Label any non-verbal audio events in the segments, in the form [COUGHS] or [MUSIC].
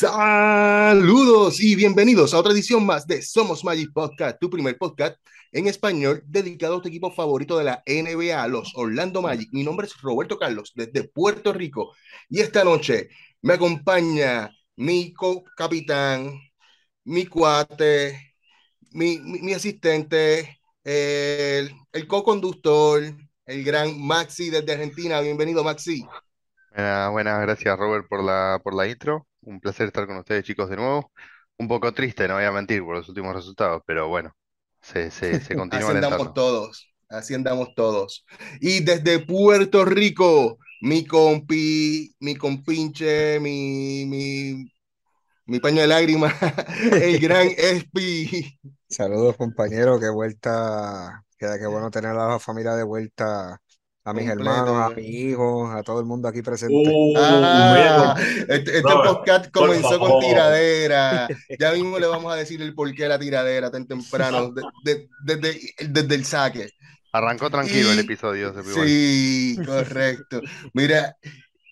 Saludos y bienvenidos a otra edición más de Somos Magic Podcast, tu primer podcast en español dedicado a tu equipo favorito de la NBA, los Orlando Magic. Mi nombre es Roberto Carlos desde Puerto Rico y esta noche me acompaña mi capitán, mi cuate, mi, mi, asistente, el, co-conductor, el gran Maxi desde Argentina. Bienvenido, Maxi. buenas, gracias Robert por la, por la intro. Un placer estar con ustedes, chicos, de nuevo. Un poco triste, no voy a mentir, por los últimos resultados, pero bueno, se, se, [LAUGHS] se continúa Así andamos todos, así andamos todos. Y desde Puerto Rico, mi compi, mi compinche, mi, mi, mi paño de lágrimas, [LAUGHS] el gran [LAUGHS] Espi. Saludos, compañeros, qué vuelta, queda que bueno tener a la familia de vuelta a mis hermanos, a mis hijos, a todo el mundo aquí presente. Uh, ah, este, este podcast comenzó con tiradera. [LAUGHS] Ya mismo le vamos a decir el porqué de la tiradera tan temprano, desde, desde el saque. Arrancó tranquilo el episodio. sí, correcto. Mira,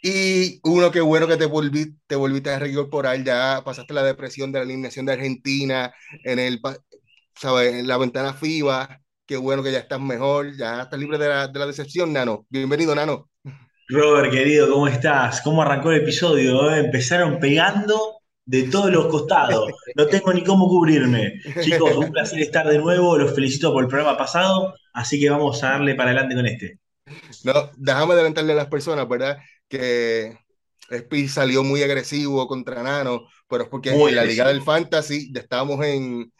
y uno que bueno que te volviste, te volviste a reincorporar, ya pasaste la depresión de la eliminación de Argentina en el, ¿sabes? En la ventana FIBA Qué bueno que ya estás mejor, ya estás libre de la, de la decepción, Nano. Bienvenido, Nano. Robert, querido, ¿cómo estás? ¿Cómo arrancó el episodio? Eh? Empezaron pegando de todos los costados. No tengo ni cómo cubrirme. Chicos, un placer estar de nuevo. Los felicito por el programa pasado. Así que vamos a darle para adelante con este. No, déjame adelantarle a las personas, ¿verdad? Que Spi salió muy agresivo contra Nano, pero es porque en la Liga del Fantasy estábamos en,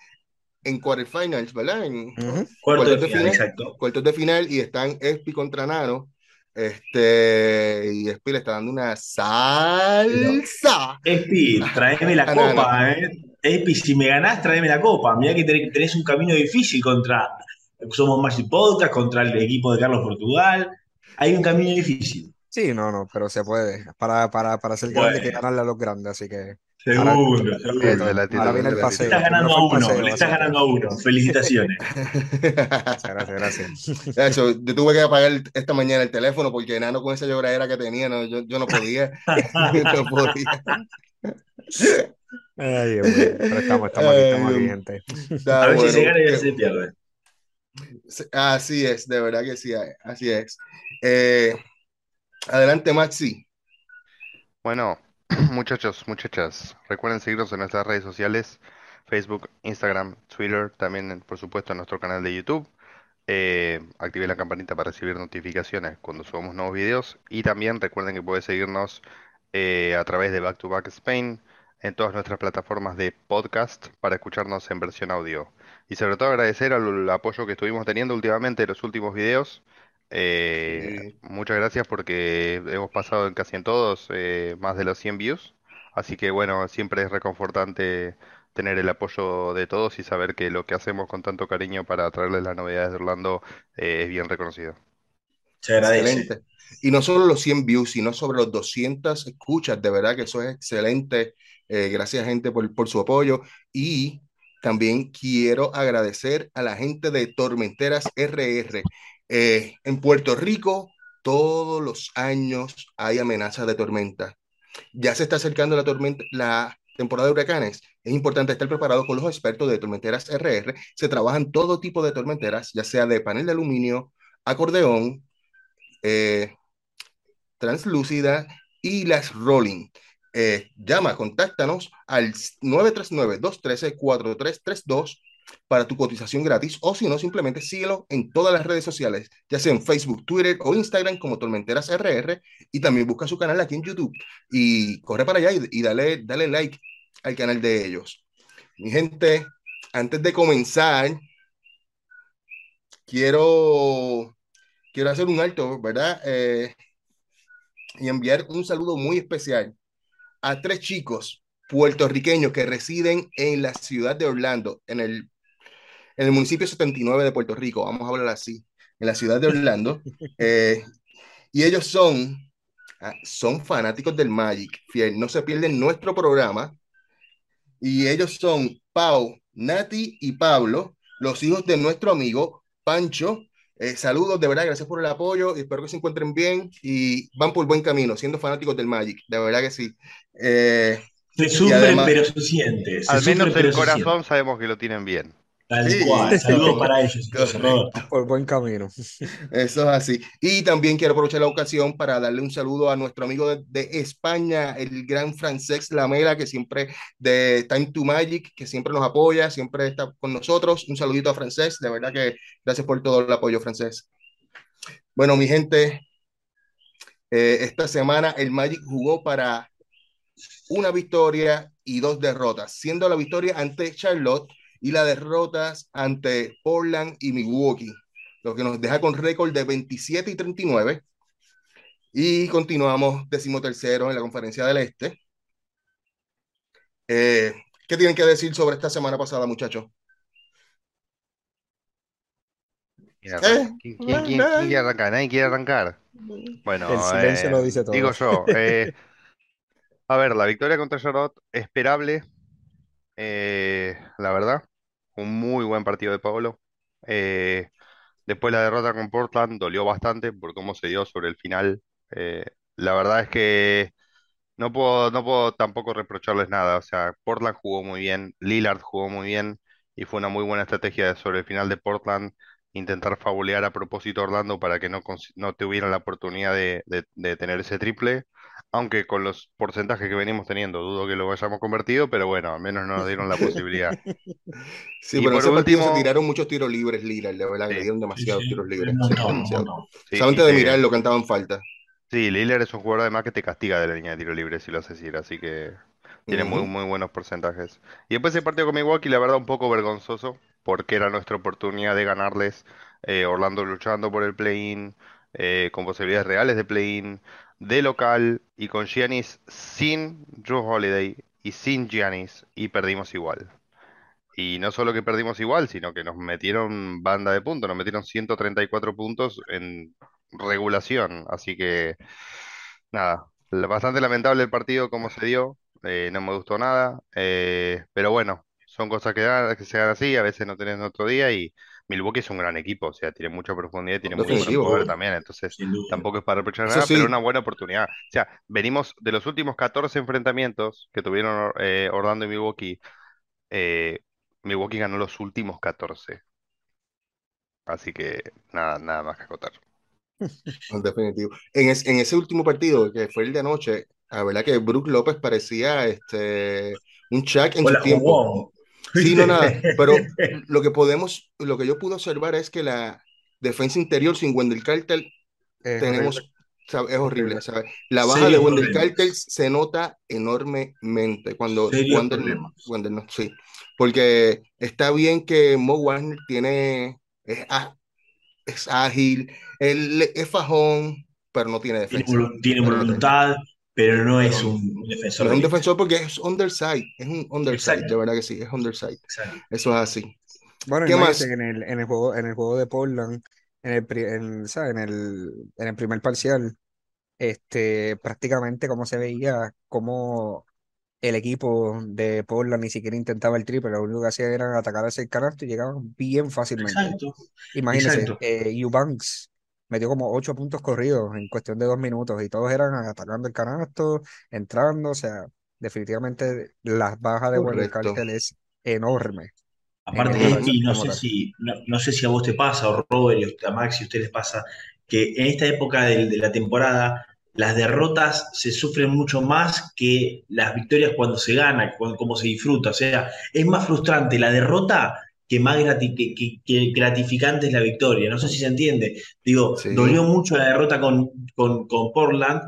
en quarterfinals, ¿verdad? En cuartos, de, final, exacto. Cuartos de final y están Espi contra Nano. Este, y Espi le está dando una salsa. Espi, tráeme la copa, ¿eh? Espi, si me ganás, tráeme la copa. Mira que tenés un camino difícil contra Somos Magic Podcast, contra el equipo de Carlos Portugal. Hay un camino difícil. Sí, no, no, pero se puede. Para, para, para ser grande hay que ganarle a los grandes, así que. Seguro, Ahora viene el paseo. Le estás ganando a uno, le estás ganando a uno. Felicitaciones. [LAUGHS] gracias, gracias. yo tuve que apagar esta mañana el teléfono porque enano con esa lloradera que tenía, no, yo, yo no podía. [LAUGHS] no podía. Ay, pero estamos, estamos aquí, estamos aquí, gente. A ver si se gana y se pierde. Así es, de verdad que sí, así es. Eh, adelante, Maxi. Bueno, [CLEARS THROAT] Muchachos, muchachas, recuerden seguirnos en nuestras redes sociales, Facebook, Instagram, Twitter, también por supuesto en nuestro canal de YouTube. Eh, activen la campanita para recibir notificaciones cuando subamos nuevos videos y también recuerden que pueden seguirnos eh, a través de Back to Back Spain en todas nuestras plataformas de podcast para escucharnos en versión audio. Y sobre todo agradecer al apoyo que estuvimos teniendo últimamente en los últimos videos. Eh, muchas gracias porque hemos pasado en casi en todos eh, más de los 100 views. Así que bueno, siempre es reconfortante tener el apoyo de todos y saber que lo que hacemos con tanto cariño para traerles las novedades de Orlando eh, es bien reconocido. Se agradece. Y no solo los 100 views, sino sobre los 200 escuchas. De verdad que eso es excelente. gracias, gente, por, por su apoyo. Y también quiero agradecer a la gente de Tormenteras RR. Eh, en Puerto Rico, todos los años hay amenazas de tormenta. Ya se está acercando la, tormenta, la temporada de huracanes. Es importante estar preparado con los expertos de tormenteras RR. Se trabajan todo tipo de tormenteras, ya sea de panel de aluminio, acordeón, eh, translúcida y las rolling. Eh, llama, contáctanos al 939-213-4332 para tu cotización gratis o si no, simplemente síguelo en todas las redes sociales, ya sea en Facebook, Twitter o Instagram como Tormenteras RR y también busca su canal aquí en YouTube y corre para allá y, dale, dale like al canal de ellos. Mi gente, antes de comenzar, quiero, quiero hacer un alto, ¿verdad? Eh, y enviar un saludo muy especial a tres chicos puertorriqueños que residen en la ciudad de Orlando, en el en el municipio 79 de Puerto Rico, vamos a hablar así, en la ciudad de Orlando. [LAUGHS] Eh, y ellos son, ah, son fanáticos del Magic, fiel, no se pierden nuestro programa. Y ellos son Pau, Nati y Pablo, los hijos de nuestro amigo Pancho. Eh, saludos, de verdad, gracias por el apoyo, espero que se encuentren bien y van por buen camino, siendo fanáticos del Magic, de verdad que sí. Eh, Se sufre, pero se siente. al menos el corazón sabemos que lo tienen bien. Tal cual, [LAUGHS] saludos para ellos. Por buen camino. Eso es así. Y también quiero aprovechar la ocasión para darle un saludo a nuestro amigo de, España, el gran Francesc Lamela, que siempre de Time to Magic, que siempre nos apoya, siempre está con nosotros. Un saludito a Francesc, de verdad que gracias por todo el apoyo, Francesc. Bueno, mi gente, eh, esta semana el Magic jugó para una victoria y dos derrotas, siendo la victoria ante Charlotte y las derrotas ante Portland y Milwaukee, lo que nos deja con récord de 27 y 39. Y continuamos decimotercero en la conferencia del Este. Eh, ¿Qué tienen que decir sobre esta semana pasada, muchachos? ¿Eh? ¿Quién, quiere arrancar? Nadie quiere arrancar. Bueno, el silencio lo dice todo. digo yo. Eh, [LAUGHS] a ver, la victoria contra Charlotte, esperable, eh, la verdad. Un muy buen partido de Pablo. Eh, después la derrota con Portland dolió bastante por cómo se dio sobre el final. Eh, la verdad es que no puedo, no puedo tampoco reprocharles nada. O sea, Portland jugó muy bien, Lillard jugó muy bien y fue una muy buena estrategia sobre el final de Portland intentar fabulear a propósito a Orlando para que no, no tuvieran la oportunidad de, de tener ese triple aunque con los porcentajes que venimos teniendo, dudo que lo hayamos convertido, pero bueno, al menos nos dieron la posibilidad. [LAUGHS] Sí, pero en ese último... se tiraron muchos tiros libres, Lira, la verdad, le dieron demasiados tiros libres. Solamente de mirar lo cantaban falta. Sí, Lillard es un jugador además que te castiga de la línea de tiro libre si lo haces ir, así que tiene muy, muy buenos porcentajes. Y después el partido con Milwaukee, la verdad, un poco vergonzoso, porque era nuestra oportunidad de ganarles. Eh, Orlando luchando por el play-in, eh, con posibilidades reales de play-in de local y con Giannis sin Drew Holiday y sin Giannis y perdimos igual. Y no solo que perdimos igual, sino que nos metieron banda de puntos, nos metieron 134 puntos en regulación. Así que, nada, bastante lamentable el partido como se dio, eh, no me gustó nada, eh, pero bueno, son cosas que, que se dan así, a veces no tenés otro día y Milwaukee es un gran equipo, o sea, tiene mucha profundidad y tiene mucho poder también, entonces tampoco es para reprochar nada, pero una buena oportunidad. O sea, venimos de los últimos 14 enfrentamientos que tuvieron eh, Orlando y Milwaukee, eh, Milwaukee ganó los últimos 14. Así que nada, nada más que acotar. [LAUGHS] En definitivo. En, en ese último partido, que fue el de anoche, la verdad que Brook López parecía este un Chuck en su tiempo. Sí, no, nada, [LAUGHS] pero lo que podemos, lo que yo pude observar es que la defensa interior sin Wendell Carter tenemos, es horrible, ¿sabes? La baja de Wendell Carter se nota enormemente cuando, cuando, no, sí, porque está bien que Mo Warner tiene, es, es ágil, él es fajón, pero no tiene defensa. Tiene, voluntad, pero no es un defensor. es un defensor porque es underside, es un underside, de verdad que sí, es underside. Eso es así. Bueno, ¿Qué más? En el, en el, juego, en el juego de Portland, en el, en, En, el, en el primer parcial, este, prácticamente como se veía, como el equipo de Portland ni siquiera intentaba el triple, lo único que hacía era atacar ese canasto y llegaban bien fácilmente. Exacto. Imagínense, eh, Eubanks metió como ocho puntos corridos en cuestión de dos minutos y todos eran atacando el canasto, entrando, o sea, definitivamente la baja de Wendell Cartel es enorme. Aparte, y no sé si, no, sé si a vos te pasa, o Robert, y a Max, si a ustedes les pasa, que en esta época de, la temporada las derrotas se sufren mucho más que las victorias cuando se gana, cuando, como se disfruta. O sea, es más frustrante la derrota que más que, gratificante es la victoria. No sé si se entiende. Digo, dolió mucho la derrota con, con, Portland.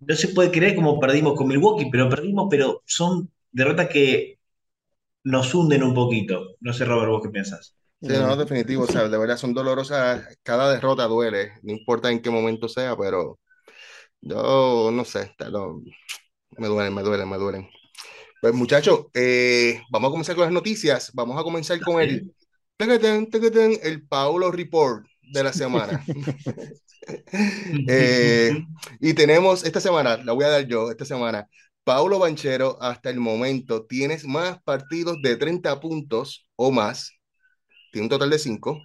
no se puede creer como perdimos con Milwaukee, pero perdimos, pero son derrotas que nos hunden un poquito. No sé, Robert, vos qué piensas. Sí, no, definitivo, o sea, de verdad son dolorosas, cada derrota duele, no importa en qué momento sea, pero yo no sé, me duelen, me duelen, me duelen. Pues muchachos, eh, vamos a comenzar con las noticias. Vamos a comenzar con el, el Paulo Report de la semana. [LAUGHS] Eh, y tenemos esta semana, la voy a dar yo, esta semana, Paulo Banchero, hasta el momento tienes más partidos de 30 puntos o más, tiene un total de 5,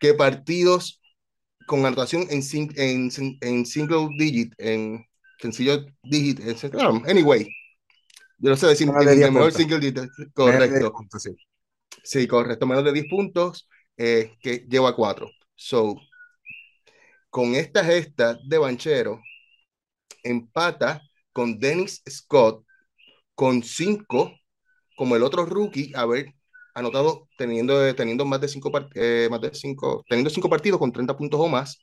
que partidos con anotación en, en, en single digit, en sencillo digit, en, anyway, yo no sé decir Menos en de 10 inglés, mejor single digit, Menos de 10 correcto. puntos, sí. Sí, correcto, menos de 10 puntos, eh, que lleva 4. So, con esta gesta de Banchero, empata con Dennis Scott con 5, como el otro rookie, haber anotado teniendo, teniendo más de 5 eh, más de cinco, teniendo cinco partidos con 30 puntos o más.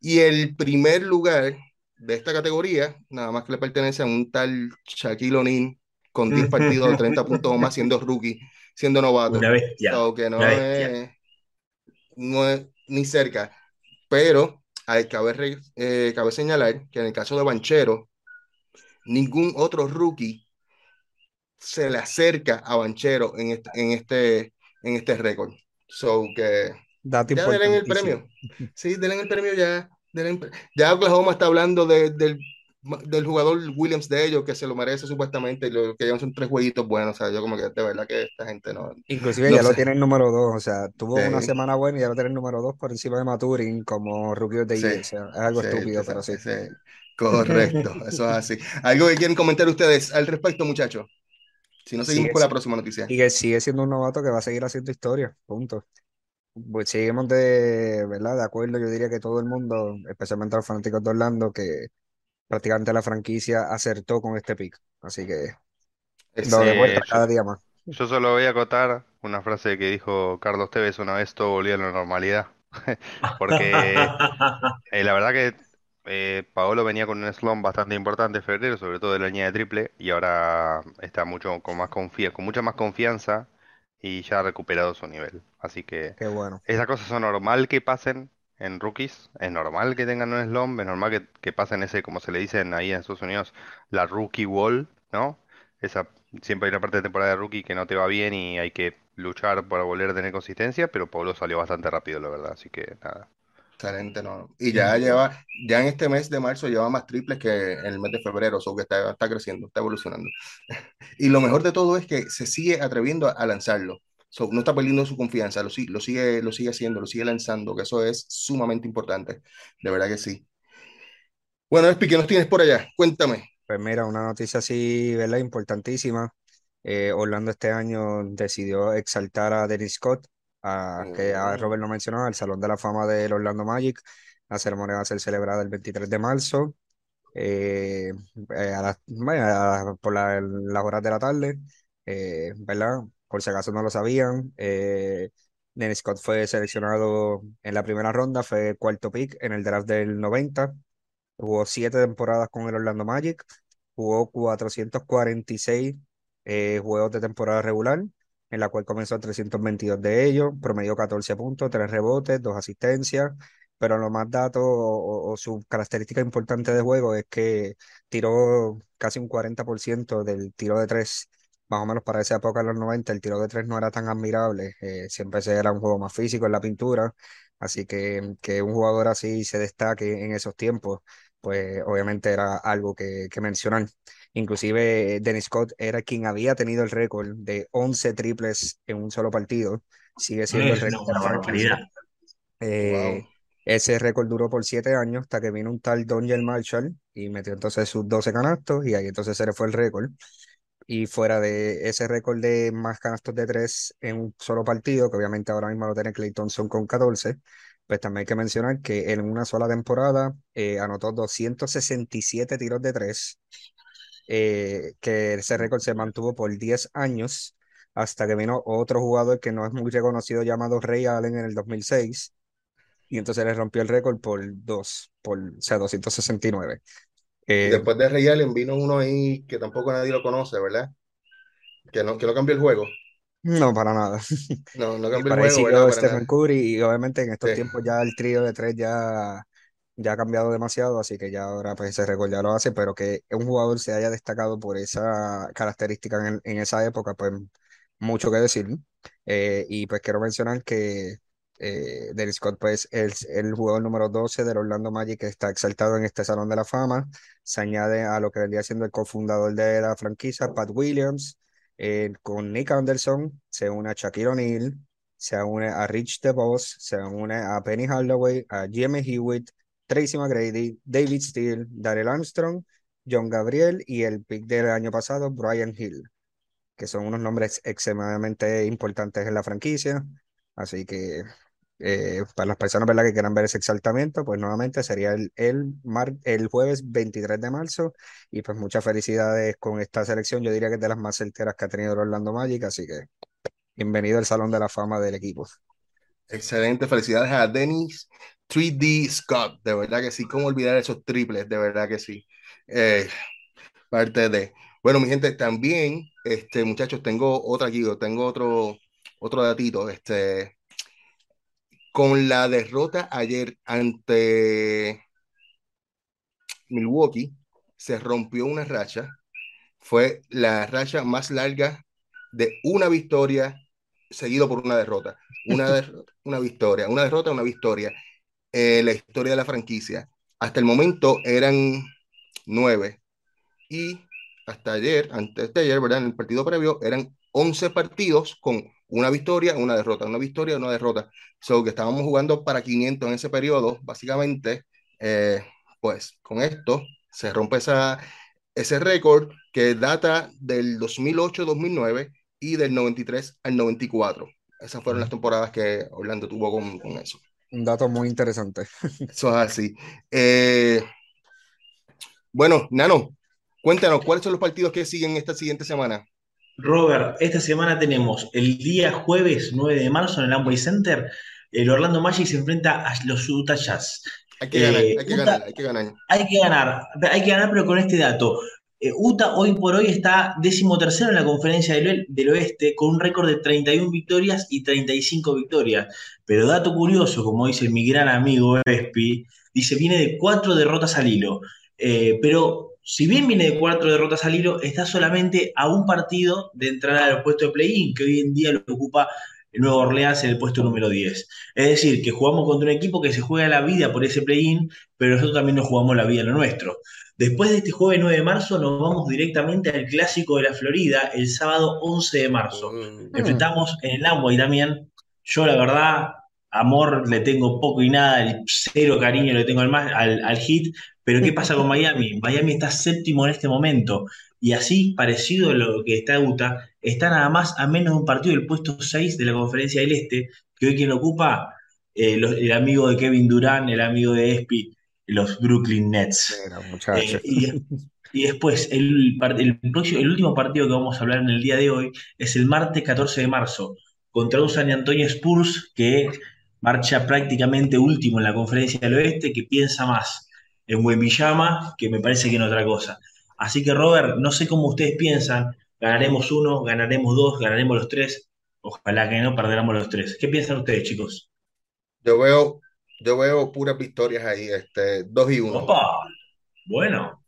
Y el primer lugar de esta categoría, nada más que le pertenece a un tal Shaquille O'Neal con 10 [LAUGHS] partidos de 30 puntos o más siendo rookie, siendo novato. Una bestia. So, que no una bestia. es, no es ni cerca. Pero hay cabe, eh, cabe señalar que en el caso de Banchero, ningún otro rookie se le acerca a Banchero en este, en este, en este récord. So que Dato ya denle el premio. Sí, denle el premio ya. denle ya Oklahoma está hablando de- del, del jugador Williams de ellos, que se lo merece supuestamente, y lo que llevan son tres jueguitos buenos. O sea, yo como que de verdad que esta gente no. Inclusive No ya lo sé. tiene el número 2, o sea, tuvo una Sí. semana buena y ya lo tiene el número 2 por encima de Maturin como Rookie the Sí. O sea, es algo Sí, estúpido, tú pero sí. Correcto, eso es así. ¿Algo que quieren comentar ustedes al respecto, muchachos? Si no, seguimos Sigue, con la próxima noticia. y que sigue siendo un novato que va a seguir haciendo historia, punto. Pues seguimos de, ¿verdad? De acuerdo, yo diría que todo el mundo, especialmente los fanáticos de Orlando, que prácticamente la franquicia acertó con este pick. Así que lo demuestra cada día más. Yo solo voy a acotar una frase que dijo Carlos Tevez una vez, todo volvió a la normalidad. [LAUGHS] Porque eh, la verdad que eh, Paolo venía con un slump bastante importante en febrero, sobre todo de la línea de triple, y ahora está mucho con más confía, con mucha más confianza y ya ha recuperado su nivel. Así que Qué bueno. esas cosas son normal que pasen en rookies, es normal que tengan un slump, es normal que, que pasen ese, como se le dicen ahí en Estados Unidos, la rookie wall, ¿no? Esa, siempre hay una parte de temporada de rookie que no te va bien y hay que luchar para volver a tener consistencia, pero Pablo salió bastante rápido, la verdad, así que nada. Excelente, no. Y ya lleva, ya en este mes de marzo lleva más triples que en el mes de febrero, so que está, está creciendo, está evolucionando. [LAUGHS] Y lo mejor de todo es que se sigue atreviendo a, a lanzarlo. So, no está perdiendo su confianza, lo, lo sigue, lo sigue haciendo, lo sigue lanzando, que eso es sumamente importante. De verdad que sí. Bueno, Espi, ¿qué nos tienes por allá? Cuéntame. Pues mira, una noticia así, ¿verdad? Importantísima. Eh, Orlando este año decidió exaltar a Dennis Scott, a, que a Mm, Robert lo mencionó, al Salón de la Fama del Orlando Magic. La ceremonia va a ser celebrada el 23 de marzo, eh, eh, a las- bueno, a- por la- las horas de la tarde, eh, ¿verdad? Por si acaso no lo sabían, eh, Scott fue seleccionado en la primera ronda, fue cuarto pick en el draft del 90. Jugó siete temporadas con el Orlando Magic, jugó 446 eh, juegos de temporada regular, en la cual comenzó 322 de ellos, promedió 14 puntos, 3 rebotes, 2 asistencias, pero lo más dato o, o su característica importante de juego es que tiró casi un 40% del tiro de 3. Más o menos para esa época, en los 90, el tiro de 3 no era tan admirable, eh, siempre se era un juego más físico en la pintura, así que que un jugador así se destaque en esos tiempos pues obviamente era algo que, que mencionar. Inclusive eh, Dennis Scott era quien había tenido el récord de 11 triples en un solo partido. Sigue siendo el Es récord de una barbaridad. Eh, wow. ese récord duró por 7 años hasta que vino un tal Doniel Marshall y metió entonces sus 12 canastos y ahí entonces se le fue el récord. Y fuera de ese récord de más canastos de 3 en un solo partido, que obviamente ahora mismo lo tiene Klay Thompson con 14, pues también hay que mencionar que en una sola temporada eh, anotó 267 tiros de 3, eh, que ese récord se mantuvo por 10 años hasta que vino otro jugador que no es muy reconocido llamado Ray Allen en el 2006 y entonces le rompió el récord por 2, por, o sea, 269. Eh, después de Ray Allen vino uno ahí que tampoco nadie lo conoce, ¿verdad? Que no, que no cambió el juego. no, para nada. [LAUGHS] No, no cambió el juego, ¿verdad? Stephen. Curry y obviamente en estos Sí. tiempos ya el trío de tres ya, ya ha cambiado demasiado, así que ya ahora pues ese récord ya lo hace, pero que un jugador se haya destacado por esa característica en, en esa época, pues mucho que decir. Eh, y pues quiero mencionar que eh, Dennis Scott pues es el jugador número 12 del Orlando Magic que está exaltado en este Salón de la Fama. Se añade a lo que vendría siendo el cofundador de la franquicia, Pat Williams, eh, con Nick Anderson, se une a Shaquille O'Neal, se une a Rich DeVos, se une a Penny Hardaway, a Jimmy Hewitt, Tracy McGrady, David Steele, Daryl Armstrong, John Gabriel y el pick del año pasado, Brian Hill, que son unos nombres extremadamente importantes en la franquicia. Así que eh, para las personas ¿verdad? que quieran ver ese exaltamiento, pues nuevamente sería el, el, mar, el jueves 23 de marzo. Y pues muchas felicidades con esta selección. Yo diría que es de las más certeras que ha tenido el Orlando Magic. Así que bienvenido al Salón de la Fama del equipo. Excelente, felicidades a Dennis 3D Scott, de verdad que sí, cómo olvidar esos triples, de verdad que sí. Eh, parte de. Bueno, mi gente, también, este, muchachos, tengo otra aquí, tengo otro, otro datito, este, con la derrota ayer ante Milwaukee, se rompió una racha, fue la racha más larga de una victoria seguido por una derrota. Una, [LAUGHS] derrota, una victoria, una derrota, una victoria. Eh, la historia de la franquicia. Hasta el momento eran nueve. Y hasta ayer, antes de ayer, ¿verdad? En el partido previo, eran 11 partidos con una victoria, una derrota, una victoria, una derrota. So que estábamos jugando para 500 en ese periodo, básicamente, eh, pues con esto se rompe esa, ese récord que data del 2008-2009 y del 93 al 94. Esas fueron las temporadas que Orlando tuvo con, con eso. Un dato muy interesante. [LAUGHS] Eso es así. Eh, bueno, Nano, cuéntanos, ¿cuáles son los partidos que siguen esta siguiente semana? Robert, esta semana tenemos el día jueves 9 de marzo en el Amway Center, el Orlando Magic se enfrenta a los Utah Jazz. Hay que, ganar, eh, hay, que Utah, ganar, hay que ganar, hay que ganar. Hay que ganar, pero con este dato. Eh, Utah hoy por hoy está tercero en la conferencia del, del, oeste con un récord de 31 victorias y 35 victorias. Pero dato curioso, como dice mi gran amigo Espi, dice viene de cuatro derrotas al hilo. Eh, pero si bien viene de cuatro derrotas al hilo, está solamente a un partido de entrar al puesto de play-in, que hoy en día lo ocupa el Nuevo Orleans en el puesto número 10. Es decir, que jugamos contra un equipo que se juega la vida por ese play-in, pero nosotros también nos jugamos la vida en lo nuestro. Después de este jueves 9 de marzo nos vamos directamente al Clásico de la Florida el sábado 11 de marzo. Mm. Enfrentamos en el Amway también. Yo la verdad, amor le tengo poco y nada, el cero cariño le tengo al, al, al hit, pero ¿qué pasa con [LAUGHS] Miami? Miami está séptimo en este momento y así, parecido a lo que está Utah, está nada más a menos de un partido del puesto 6 de la Conferencia del Este, que hoy quien lo ocupa, eh, los, el amigo de Kevin Durant, el amigo de Espi, los Brooklyn Nets. Eh, y, y, después, el, el, próximo, el último partido que vamos a hablar en el día de hoy es el martes 14 de marzo, contra un San Antonio Spurs que marcha prácticamente último en la conferencia del oeste, que piensa más en Wembiyama que me parece que en otra cosa. Así que, Robert, no sé cómo ustedes piensan, ganaremos uno, ganaremos dos, ganaremos los tres, ojalá que no perderamos los tres. ¿Qué piensan ustedes, chicos? Yo veo yo veo puras victorias ahí, este, 2 y 1. Opa, bueno.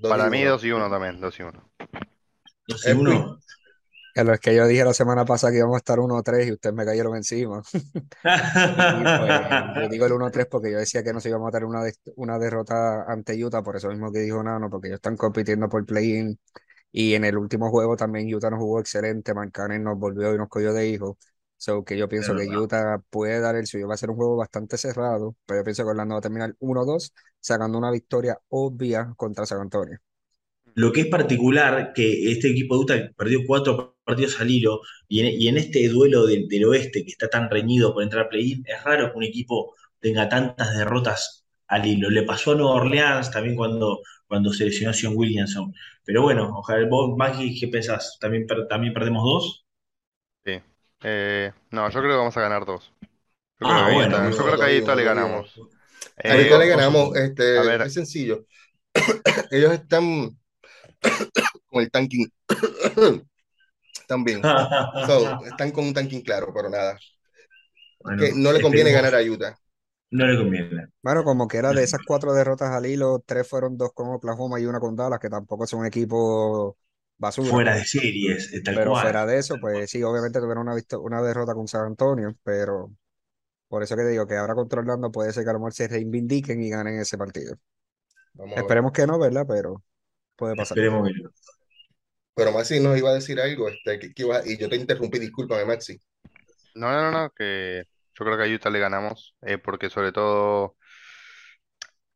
Para mí 2 y 1 también, 2 y 1. 2 y 1. Es que yo dije la semana pasada que íbamos a estar 1-3 y ustedes me cayeron encima. [LAUGHS] y pues, yo digo el 1-3 porque yo decía que no se íbamos a tener una, de, una derrota ante Utah, por eso mismo que dijo Nano, porque ellos están compitiendo por play-in. Y en el último juego también Utah nos jugó excelente, Marcanen nos volvió y nos cogió de hijo. So que yo pienso que Utah puede dar el suyo. Va a ser un juego bastante cerrado, pero yo pienso que Orlando va a terminar 1-2, sacando una victoria obvia contra San Antonio. Lo que es particular, que este equipo de Utah perdió cuatro partidos al hilo, y en, y en este duelo de, del oeste que está tan reñido por entrar a play-in, es raro que un equipo tenga tantas derrotas al hilo. Le pasó a Nueva Orleans también cuando, cuando se lesionó Sion Williamson. Pero bueno, ojalá vos, Maggie, ¿qué pensás? ¿También, ¿También perdemos dos? Sí. Eh, no, yo creo que vamos a ganar dos. Yo Ah, creo que ahí, bueno, está- yo creo que ahí está le ganamos. Ahorita Eh, le ganamos, este, a ver. es sencillo. [COUGHS] Ellos están [COUGHS] con el tanking [COUGHS] también. [LAUGHS] So, están con un tanking claro, pero nada. Bueno, Que no le conviene esperemos. ganar a Utah. No le conviene. Bueno, como que era de esas [LAUGHS] cuatro derrotas al hilo, tres fueron dos con Oklahoma y una con Dallas, que tampoco son equipos basura. Fuera de series, eh, tal Pero cual. fuera de eso, pues sí, obviamente tuvieron una, una derrota con San Antonio, pero por eso que digo que ahora contra Orlando puede ser que a lo mejor se reivindiquen y ganen ese partido. Vamos. Esperemos que no, ¿verdad? Pero puede pasar. Esperemos que no. Pero Maxi nos iba a decir algo, este, que, que iba- y yo te interrumpí, discúlpame, Maxi. No, no, no, no, que yo creo que a Utah le ganamos, eh, porque sobre todo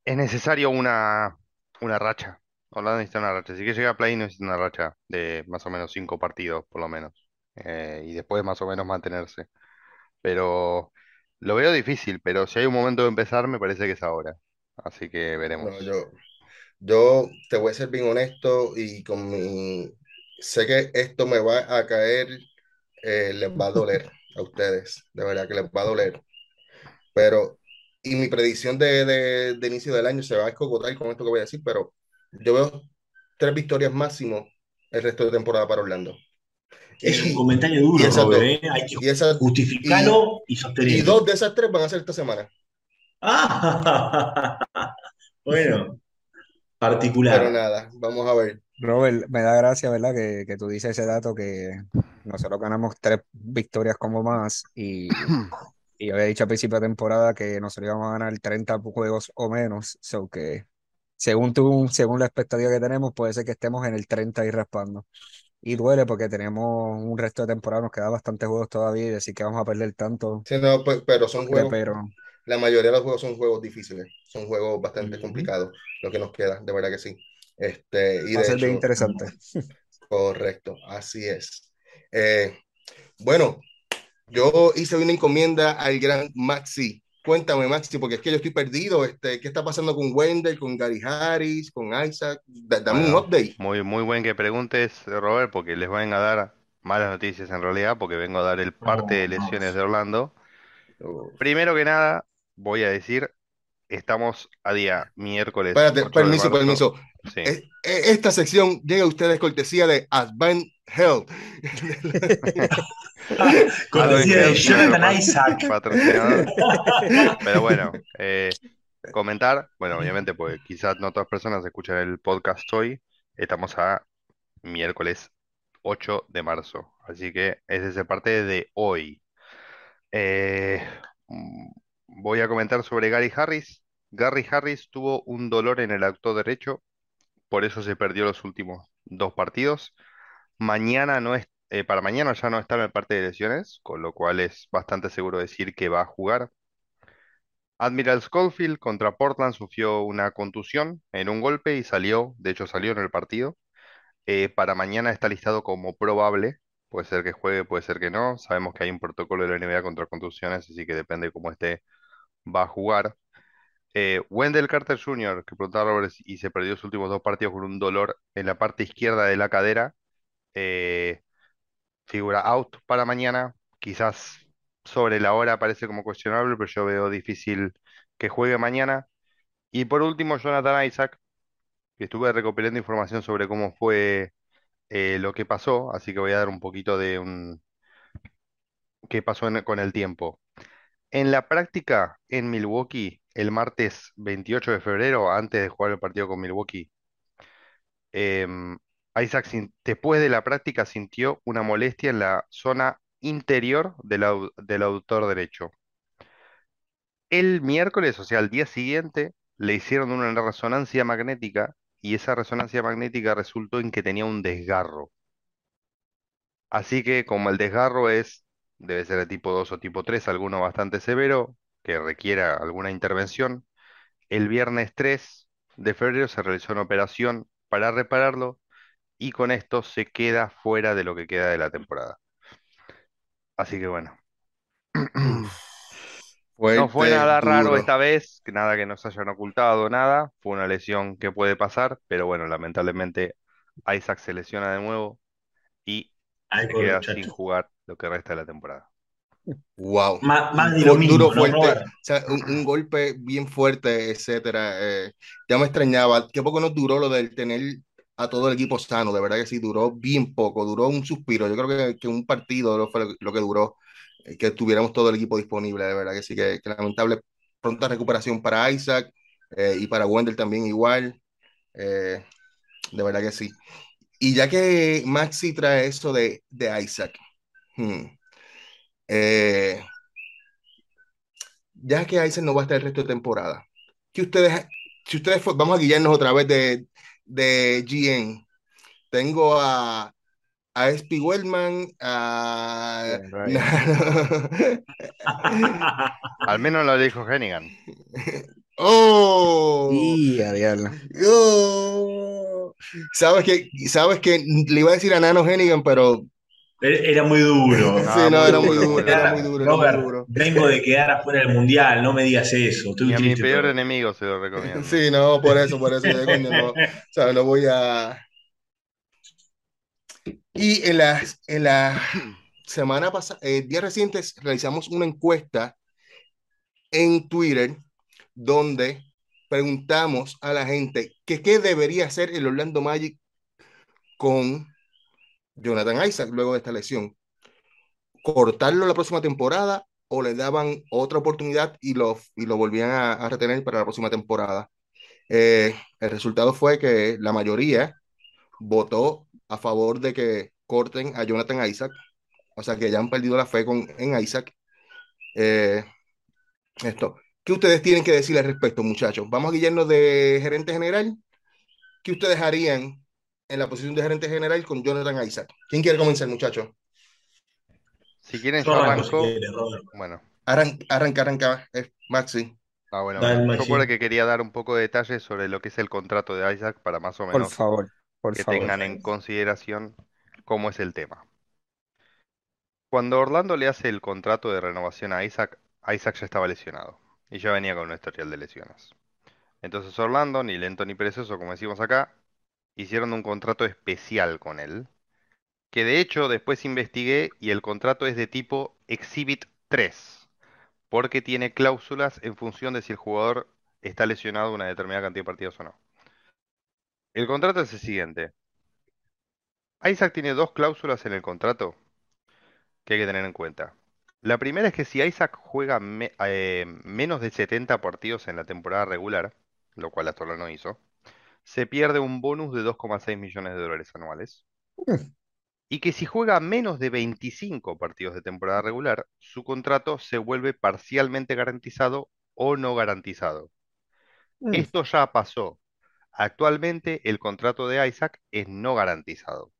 es necesario una, una racha, Orlando necesita una racha. Si quiere llegar a play necesita una racha de más o menos cinco partidos, por lo menos. Eh, y después más o menos mantenerse. Pero lo veo difícil, pero si hay un momento de empezar, me parece que es ahora. Así que No, veremos. yo, yo te voy a ser bien honesto y con mi... Sé que esto me va a caer, eh, les va a doler [LAUGHS] a ustedes, de verdad que les va a doler. Pero, y mi predicción de, de, de inicio del año se va a escogotar con esto que voy a decir, pero yo veo tres victorias máximo el resto de temporada para Orlando. Es un Y, comentario y duro, esas Robert, ¿eh? Hay que y esas, y, justificarlo y y sostenerlo. dos de esas tres van a ser esta semana. Ah, [LAUGHS] bueno, Pero particular. nada, vamos a ver. Robert, me da gracia, ¿verdad? Que, que tú dices ese dato que nosotros ganamos tres victorias como más y, [CLEARS THROAT] y yo había dicho a principio de temporada que nosotros íbamos a ganar 30 juegos o menos, so que según tú, según la expectativa que tenemos, puede ser que estemos en el 30 y raspando. Y duele porque tenemos un resto de temporada, nos queda bastantes juegos todavía y decir que vamos a perder tanto, Sí, no, pues, pero son juegos, pero la mayoría de los juegos son juegos difíciles, son juegos bastante complicados, lo que nos queda, de verdad que sí. Este, y va a de ser bien hecho, interesante. [LAUGHS] correcto, así es. Eh, bueno, yo hice una encomienda al gran Maxi. Cuéntame, Maxi, porque es que yo estoy perdido. Este, ¿qué está pasando con Wendell, con Gary Harris, con Isaac? Da- dame un Bueno, update. muy, muy buen que preguntes, Robert, porque les van a dar malas noticias en realidad, porque vengo a dar el parte de Oh, lesiones no. de Orlando. Uf. Primero que nada, voy a decir, estamos a día miércoles Espérate, 8 de permiso, marzo. permiso. Sí. Es- e- Esta sección llega a ustedes cortesía de Advent Health. [LAUGHS] Cortesía de Jonathan Isaac. patrocinador. [LAUGHS] Pero bueno, eh, comentar, bueno, obviamente, porque quizás no todas las personas escuchan el podcast hoy. Estamos a miércoles 8 de marzo. Así que ese es el parte de hoy. Eh, mm, voy a comentar sobre Gary Harris. Gary Harris tuvo un dolor en el acto derecho, por eso se perdió los últimos dos partidos. Mañana no es, eh, para mañana ya no está en el parte de lesiones, con lo cual es bastante seguro decir que va a jugar. Admiral Schofield contra Portland sufrió una contusión en un golpe y salió, de hecho salió en el partido. Eh, para mañana está listado como probable. Puede ser que juegue, puede ser que no. Sabemos que hay un protocolo de la NBA contra contusiones, así que depende de cómo esté, va a jugar. Eh, Wendell Carter Jr., que preguntaba Robert y se perdió sus últimos dos partidos con un dolor en la parte izquierda de la cadera. eh, figura out para mañana. Quizás sobre la hora parece como cuestionable, pero yo veo difícil que juegue mañana. Y por último, Jonathan Isaac, que estuve recopilando información sobre cómo fue eh, lo que pasó, así que voy a dar un poquito de un qué pasó con el tiempo. En la práctica en Milwaukee, el martes 28 de febrero, antes de jugar el partido con Milwaukee, em, Isaac, después de la práctica, sintió una molestia en la zona interior del, au- del aductor derecho. El miércoles, o sea, al día siguiente, le hicieron una resonancia magnética y esa resonancia magnética resultó en que tenía un desgarro. Así que como el desgarro es, debe ser de tipo 2 o tipo 3, alguno bastante severo, que requiera alguna intervención, el viernes 3 de febrero se realizó una operación para repararlo y con esto se queda fuera de lo que queda de la temporada. Así que bueno, [CLEARS THROAT] no fue nada raro esta vez, nada que nos hayan ocultado, nada, fue una lesión que puede pasar, pero bueno, lamentablemente Isaac se lesiona de nuevo y Ay, se pobre queda muchacho. sin jugar lo que resta de la temporada. Wow. Más, más de Un lo gol mismo, duro, ¿no, fuerte, o sea, un, un golpe bien fuerte, etcétera. Eh, ya me extrañaba. Qué poco nos duró lo del tener a todo el equipo sano, de verdad que sí, duró bien poco, duró un suspiro. Yo creo que, que un partido lo fue lo, lo que duró, eh, que tuviéramos todo el equipo disponible, de verdad que sí, que, que lamentable. Pronta recuperación para Isaac eh, y para Wendell también igual, eh, de verdad que sí. Y ya que Maxi trae eso de, de Isaac, hmm, eh, ya que Isaac no va a estar el resto de temporada, que ustedes, si ustedes vamos a guiarnos otra vez de, de GN, tengo a, a SP Wellman, a... Bien. [LAUGHS] [LAUGHS] Al menos lo dijo Hennigan. ¡Oh! Y a. ¡Oh! sabes que, sabes que le iba a decir a Nano Hennigan, pero Era muy duro. [LAUGHS] sí, Ah, no, era muy duro, duro, era muy duro, era muy Robert, duro. vengo de quedar afuera del mundial, no me digas eso. Estoy Y a mi peor pero- enemigo se lo recomiendo. Sí, no, por eso, por eso, [LAUGHS] no, o sea, no voy a... Y en la, en la semana pasada, eh, días recientes, realizamos una encuesta en Twitter donde preguntamos a la gente que qué debería hacer el Orlando Magic con Jonathan Isaac luego de esta lesión. ¿Cortarlo la próxima temporada o le daban otra oportunidad y lo, y lo volvían a, retener para la próxima temporada? Eh, el resultado fue que la mayoría votó a favor de que corten a Jonathan Isaac, o sea que ya han perdido la fe con, en Isaac. Eh, esto, ¿qué ustedes tienen que decir al respecto, muchachos? Vamos a guiarnos de gerente general. ¿Qué ustedes harían en la posición de gerente general con Jonathan Isaac? ¿Quién quiere comenzar, muchachos? Si quieren, Yo arranco si. Bueno, Arran- arranca, arranca, eh, Maxi. ah, bueno, Dale. Yo por el que quería dar un poco de detalles sobre lo que es el contrato de Isaac para más o Por menos favor, por que favor. tengan en consideración cómo es el tema. Cuando Orlando le hace el contrato de renovación a Isaac, Isaac ya estaba lesionado y ya venía con un historial de lesiones. Entonces Orlando, ni lento ni perezoso, como decimos acá, hicieron un contrato especial con él, que de hecho después investigué y el contrato es de tipo Exhibit 3, porque tiene cláusulas en función de si el jugador está lesionado una determinada cantidad de partidos o no. El contrato es el siguiente. Isaac tiene dos cláusulas en el contrato que hay que tener en cuenta. La primera es que si Isaac juega eh, menos de 70 partidos en la temporada regular, lo cual hasta ahora no hizo, se pierde un bonus de 2,6 millones de dólares anuales. Mm. Y que si juega menos de 25 partidos de temporada regular, su contrato se vuelve parcialmente garantizado o no garantizado. Mm. Esto ya pasó. Actualmente el contrato de Isaac es no garantizado.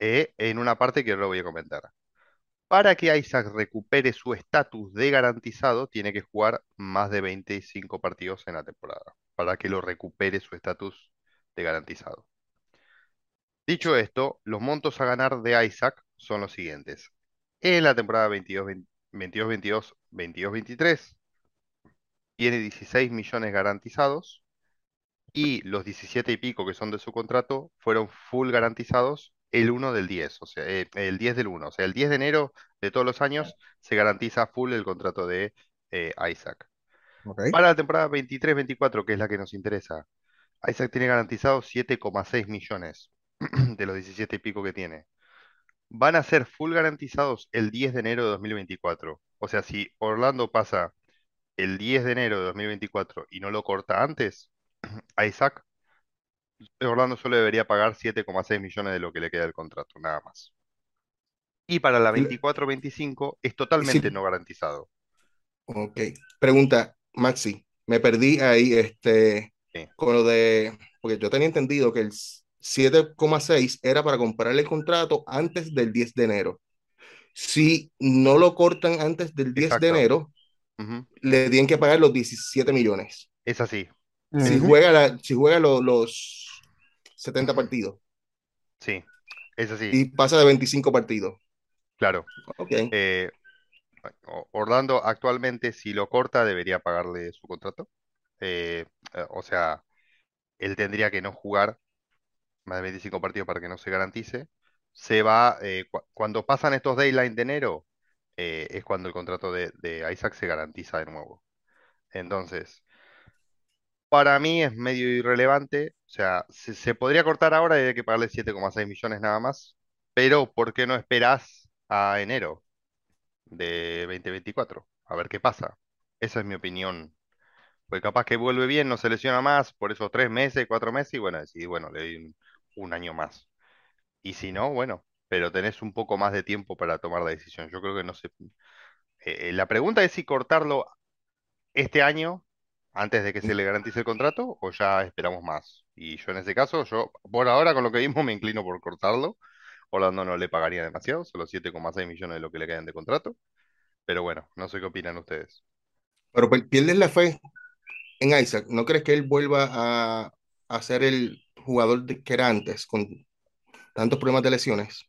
Eh, en una parte que ahora voy a comentar. Para que Isaac recupere su estatus de garantizado, tiene que jugar más de 25 partidos en la temporada, para que lo recupere su estatus de garantizado. Dicho esto, los montos a ganar de Isaac son los siguientes. En la temporada 22-22, 22-23, tiene 16 millones garantizados y los 17 y pico que son de su contrato fueron full garantizados el 1 del 10, o sea, eh, el 10 del 1, o sea, el 10 de enero de todos los años se garantiza full el contrato de eh, Isaac. Para la temporada 23-24, que es la que nos interesa, Isaac tiene garantizados 7,6 millones [CLEARS THROAT] de los 17 y pico que tiene. Van a ser full garantizados el 10 de enero de 2024. O sea, si Orlando pasa el 10 de enero de 2024 y no lo corta antes, [CLEARS THROAT] a Isaac, Orlando solo debería pagar 7,6 millones de lo que le queda del contrato, nada más. Y para la 24-25 es totalmente no garantizado. Ok. Pregunta, Maxi, me perdí ahí este, Sí. con lo de, porque yo tenía entendido que el 7,6 era para comprarle el contrato antes del 10 de enero. Si no lo cortan antes del 10 de enero, le tienen que pagar los 17 millones. Es así, Si juega, la- si juega lo- los 70 partidos sí, es así, y pasa de 25 partidos. claro. Ok. Eh, Orlando actualmente, si lo corta, debería pagarle su contrato. Eh, eh, o sea, él tendría que no jugar más de 25 partidos para que no se garantice. Se va, eh, cu- cuando pasan estos deadlines de enero, es cuando el contrato de, de Isaac se garantiza de nuevo. Entonces, para mí es medio irrelevante. O sea, se, se podría cortar ahora y hay que pagarle 7,6 millones nada más. Pero, ¿por qué no esperás a enero de 2024? A ver qué pasa. Esa es mi opinión. Pues capaz que vuelve bien, no se lesiona más por esos tres meses, cuatro meses, y bueno, decidí, bueno, le doy un, año más. Y si no, bueno, pero tenés un poco más de tiempo para tomar la decisión. Yo creo que no sé. eh, eh, la pregunta es si cortarlo este año antes de que se le garantice el contrato o ya esperamos más. Y yo en ese caso, yo por ahora con lo que vimos me inclino por cortarlo. Orlando no le pagaría demasiado, solo 7,6 millones de lo que le quedan de contrato. Pero bueno, no sé qué opinan ustedes. Pero per- pierdes la fe en Isaac. ¿No crees que él vuelva a, a ser el jugador que era antes, con tantos problemas de lesiones?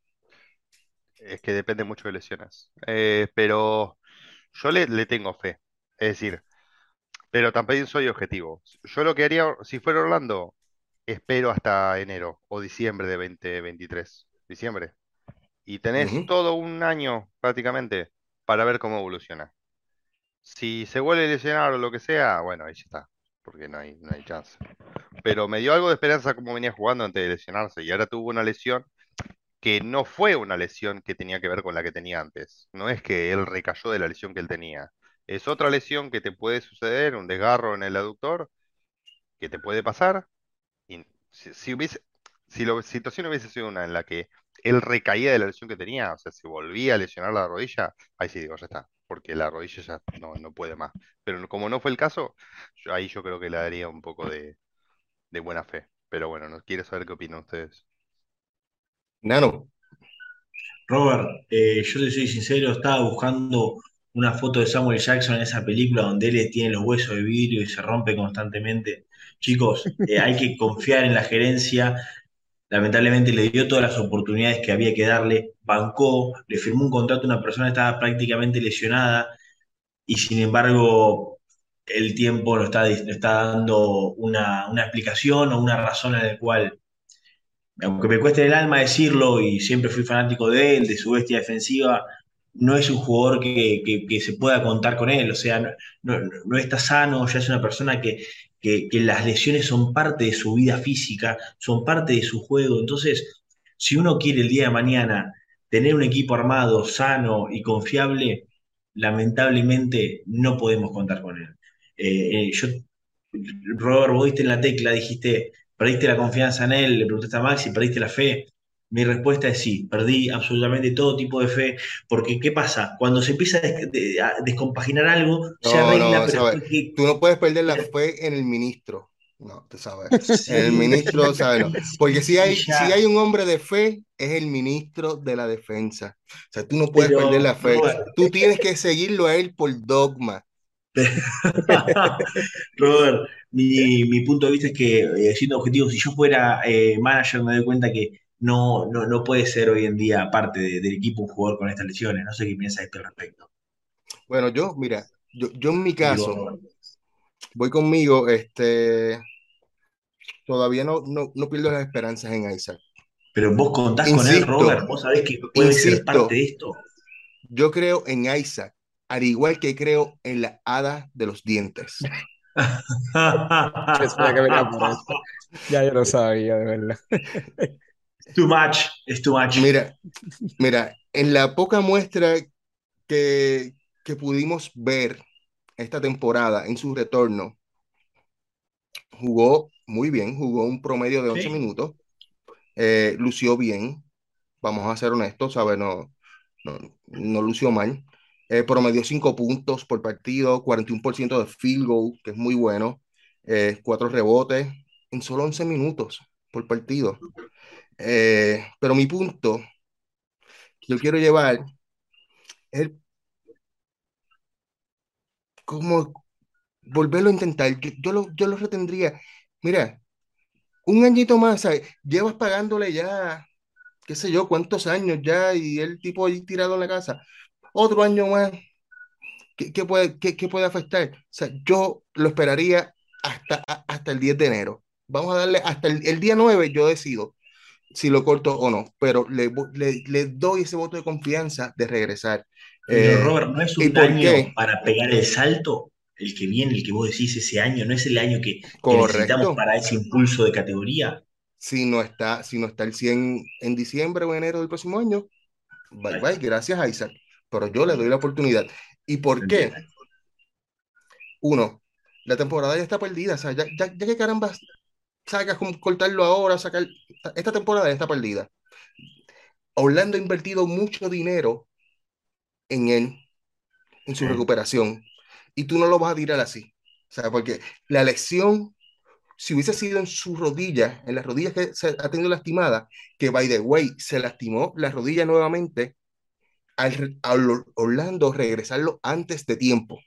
Es que depende mucho de lesiones. Eh, pero yo le, le tengo fe. Es decir, pero también soy objetivo. Yo lo que haría, si fuera Orlando, espero hasta enero o diciembre de 2023. Diciembre. Y tenés todo un año prácticamente para ver cómo evoluciona. Si se vuelve a lesionar o lo que sea, bueno, ahí ya está. Porque no hay, no hay chance. Pero me dio algo de esperanza como venía jugando antes de lesionarse. Y ahora tuvo una lesión que no fue una lesión que tenía que ver con la que tenía antes. No es que él recayó de la lesión que él tenía. Es otra lesión que te puede suceder, un desgarro en el aductor, que te puede pasar. Y si, si hubiese, si la situación hubiese sido una en la que él recaía de la lesión que tenía, o sea, se volvía a lesionar la rodilla, ahí sí digo, ya está, porque la rodilla ya no, no puede más. Pero como no fue el caso, yo- ahí yo creo que le daría un poco de, de buena fe. Pero bueno, no quiero saber qué opinan ustedes. Nano, Robert, eh, yo te soy sincero, estaba buscando una foto de Samuel Jackson en esa película donde él tiene los huesos de vidrio y se rompe constantemente. Chicos, eh, hay que confiar en la gerencia. Lamentablemente le dio todas las oportunidades que había que darle, bancó, le firmó un contrato una persona que estaba prácticamente lesionada y sin embargo el tiempo no está, está dando una, una explicación o una razón en la cual aunque me cueste el alma decirlo y siempre fui fanático de él, de su bestia defensiva, no es un jugador que, que- que se pueda contar con él, o sea, no, no- no está sano, ya es una persona que, que- las lesiones son parte de su vida física, son parte de su juego, entonces, si uno quiere el día de mañana tener un equipo armado, sano y confiable, lamentablemente no podemos contar con él. Eh, eh, yo Robert, vos diste en la tecla, dijiste, perdiste la confianza en él, le preguntaste a Maxi, perdiste la fe. Mi respuesta es sí, perdí absolutamente todo tipo de fe, porque ¿qué pasa? Cuando se empieza a, des- de- a descompaginar algo, se arregla, no, pero sabes, después que- tú no puedes perder la fe en el ministro. No, tú sabes. [LAUGHS] En el sí, ministro, ¿sabes? No. Porque si hay, sí, si hay un hombre de fe, es el ministro de la defensa. O sea, tú no puedes perder la fe. Robert, Tú tienes que seguirlo a él por dogma. [LAUGHS] Robert, mi, mi punto de vista es que, eh, siendo objetivo, si yo fuera eh, manager, me doy cuenta que no, no, no puede ser hoy en día parte de- del equipo un jugador con estas lesiones. No sé qué piensa esto al respecto. Bueno, yo, mira, yo, yo en mi caso, voy conmigo, este, todavía no, no, no pierdo las esperanzas en Isaac. Pero vos contás con él, Robert, vos sabés que puede ser parte de esto. yo creo en Isaac, al igual que creo en la hada de los dientes. [LAUGHS] [LAUGHS] Ya yo lo sabía, de verdad. [LAUGHS] too much, es too much. Mira, mira, en la poca muestra que, que pudimos ver esta temporada en su retorno, jugó muy bien, jugó un promedio de 11 Sí. minutos, eh, lució bien, vamos a ser honestos, ¿sabes? No, no, no lució mal. Eh, promedió 5 puntos por partido, 41% de field goal, que es muy bueno, eh, 4 rebotes en solo 11 minutos por partido. Eh, pero mi punto que yo quiero llevar es como volverlo a intentar. Yo, lo, yo lo retendría. Mira, un añito más. Llevas pagándole ya, qué sé yo, cuántos años ya, y el tipo ahí tirado en la casa. Otro año más, ¿qué, qué puede, qué, qué puede afectar? Yo lo esperaría hasta, hasta el 10 de enero. Vamos a darle hasta el, el día 9, yo decido si lo corto o no, pero le, le, le doy ese voto de confianza de regresar. Pero Eh, Robert, ¿no es ¿y un año para pegar el salto? El que viene, el que vos decís ese año, ¿no es el año que, que necesitamos para ese impulso de categoría? Si no está, si no está el 100 en diciembre o enero del próximo año, bye bye, gracias Isaac. Pero yo le doy la oportunidad. ¿Y por qué? Uno, la temporada ya está perdida. O sea, ya, ya, ya que caramba sacas con cortarlo ahora, sacar. Esta temporada está perdida. Orlando ha invertido mucho dinero en él, en su Sí. recuperación, y tú no lo vas a tirar así. O sea, porque la lesión, si hubiese sido en su rodilla, en las rodillas que se ha tenido lastimada, que by the way, se lastimó la rodilla nuevamente, al, al Orlando regresarlo antes de tiempo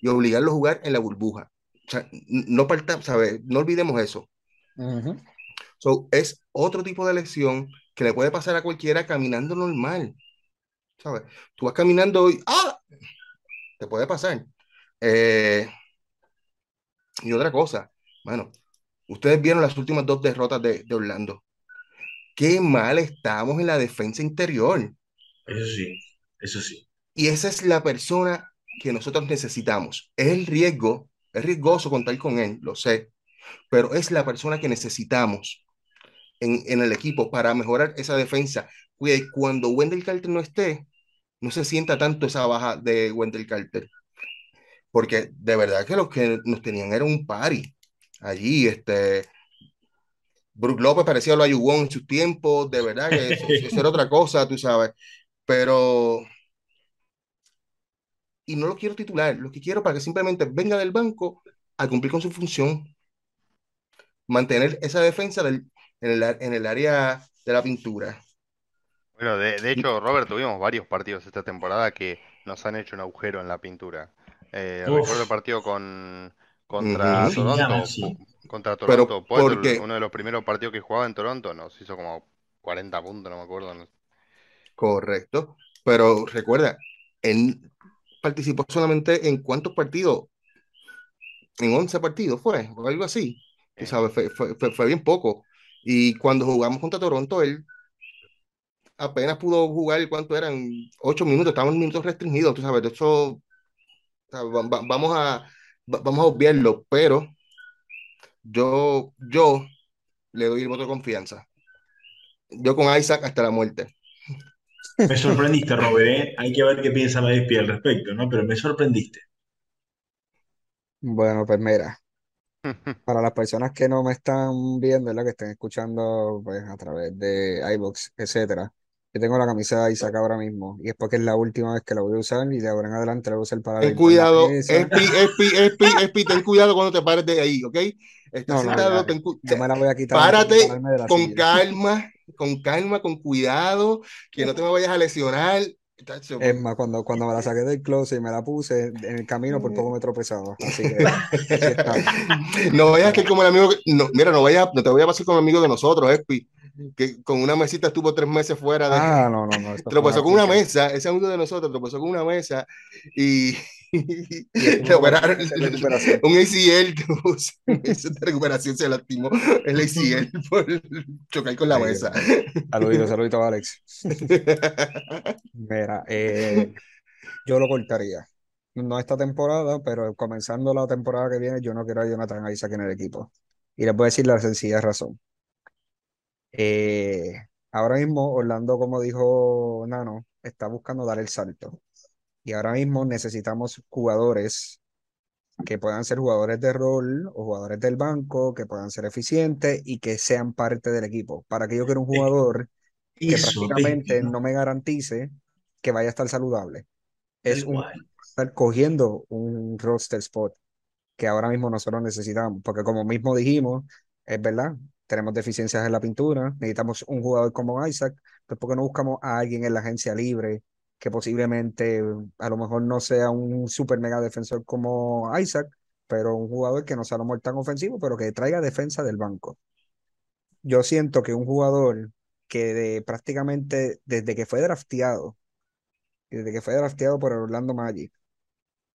y obligarlo a jugar en la burbuja. O sea, no, parta, ¿sabes? no olvidemos eso. So, es otro tipo de lesión que le puede pasar a cualquiera caminando normal. ¿Sabes? Tú vas caminando y ¡ah! Te puede pasar. Eh, y otra cosa, bueno, ustedes vieron las últimas dos derrotas de, de Orlando. Qué mal estamos en la defensa interior. Eso sí, eso sí. Y esa es la persona que nosotros necesitamos. Es el riesgo, es riesgoso contar con él, lo sé, pero es la persona que necesitamos en, en el equipo para mejorar esa defensa. Cuando Wendell Carter no esté, no se sienta tanto esa baja de Wendell Carter. Porque de verdad que los que nos tenían era un party allí, este, Brook López parecía lo ayudó en sus tiempos, de verdad que eso, era otra cosa, tú sabes, pero y no lo quiero titular, lo que quiero para que simplemente venga del banco a cumplir con su función, mantener esa defensa del, en, el, en el área de la pintura. Bueno, de, de, hecho, Robert, tuvimos varios partidos esta temporada que nos han hecho un agujero en la pintura. Eh, recuerdo el partido con contra uh -huh. Toronto, sí. contra Toronto, Pero, uno de los primeros partidos que jugaba en Toronto, nos hizo como 40 puntos, no me acuerdo. Correcto. Pero recuerda, él participó solamente en cuántos partidos? En 11 partidos fue, o algo así. Sí. sabes, fue, fue, fue, bien poco. Y cuando jugamos contra Toronto, él apenas pudo jugar, ¿cuánto eran? Ocho minutos, estaban minutos restringidos, tú sabes, de eso vamos a vamos a obviarlo, pero yo, yo le doy el voto de confianza. Yo con Isaac hasta la muerte. Me sorprendiste, Robert, ¿eh? Hay que ver qué piensa Madrid al respecto, ¿no? Pero me sorprendiste. Bueno, pues mira, [LAUGHS] para las personas que no me están viendo, ¿verdad? que estén escuchando pues, a través de iBox, etcétera, yo tengo la camisa de Isaac ahora mismo y es porque es la última vez que la voy a usar y de ahora en adelante la voy a usar para Ten cuidado, Espi, Espi, Espi, Espi, ten cuidado cuando te pares de ahí, ¿ok? Estás no, sentado, no, ten yo me la voy a quitar. Párate con silla. calma, con calma, con cuidado, que no te me vayas a lesionar. Es más, cuando, cuando me la saqué del closet y me la puse en el camino, por poco me tropezaba. Así que, [LAUGHS] no vayas que como el amigo, no, mira, no vayas, no te voy a pasar con el amigo de nosotros, Espi que con una mesita estuvo tres meses fuera de. Ah, no, no, no. Tropezó con una mesa, ese amigo de nosotros tropezó con una mesa y. le [LAUGHS] operaron un ACL [LAUGHS] de recuperación se lastimó el ACL [LAUGHS] por chocar con la mesa. Saludito, saludito, Alex. Mira, eh, yo lo cortaría. No esta temporada, pero comenzando la temporada que viene, yo no quiero a Jonathan Isaac en el equipo. Y les voy a decir la sencilla razón. Eh, ahora mismo Orlando, como dijo Nano, está buscando dar el salto. Y ahora mismo necesitamos jugadores que puedan ser jugadores de rol o jugadores del banco, que puedan ser eficientes y que sean parte del equipo. Para que yo quiera un jugador que Eso, prácticamente no me garantice que vaya a estar saludable. Es un, estar cogiendo un roster spot que ahora mismo nosotros necesitamos, porque como mismo dijimos, es verdad, tenemos deficiencias en la pintura, necesitamos un jugador como Isaac, pues ¿por qué no buscamos a alguien en la agencia libre que posiblemente a lo mejor no sea un super mega defensor como Isaac, pero un jugador que no sea a lo mejor tan ofensivo, pero que traiga defensa del banco? Yo siento que un jugador que de, prácticamente desde que fue drafteado, desde que fue drafteado por Orlando Magic,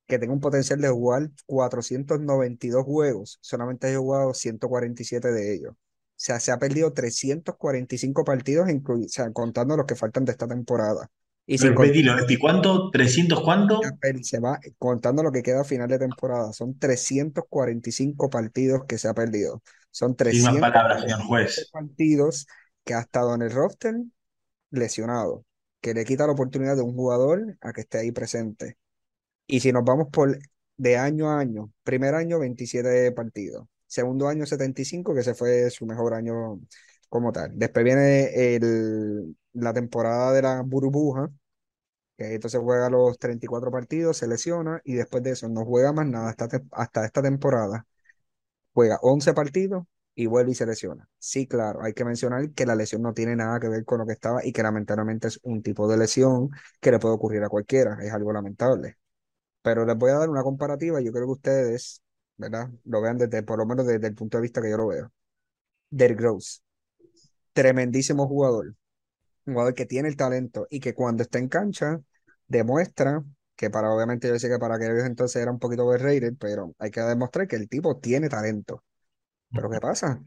que tenga un potencial de jugar 492 juegos, solamente ha jugado 147 de ellos. O sea, se ha perdido 345 partidos, o sea, contando los que faltan de esta temporada. Y Repetilo, ¿y cuánto? ¿300 cuánto? Se va contando lo que queda a final de temporada. Son 345 partidos que se ha perdido. Son 300 palabras, señor juez. partidos que ha estado en el roster lesionado, que le quita la oportunidad de un jugador a que esté ahí presente. Y si nos vamos por de año a año, primer año 27 partidos, segundo año 75, que ese fue su mejor año como tal. Después viene el, la temporada de la burbuja, que entonces juega los 34 partidos, se lesiona y después de eso no juega más nada hasta, hasta esta temporada. Juega 11 partidos y vuelve y se lesiona. Sí, claro, hay que mencionar que la lesión no tiene nada que ver con lo que estaba y que lamentablemente es un tipo de lesión que le puede ocurrir a cualquiera, es algo lamentable. Pero les voy a dar una comparativa, yo creo que ustedes ¿verdad? Lo vean desde, por lo menos desde el punto de vista que yo lo veo. Derrick Rose, tremendísimo jugador, un jugador que tiene el talento y que cuando está en cancha demuestra que para, obviamente yo sé que para aquellos entonces era un poquito overrated, pero hay que demostrar que el tipo tiene talento. Pero ¿qué pasa?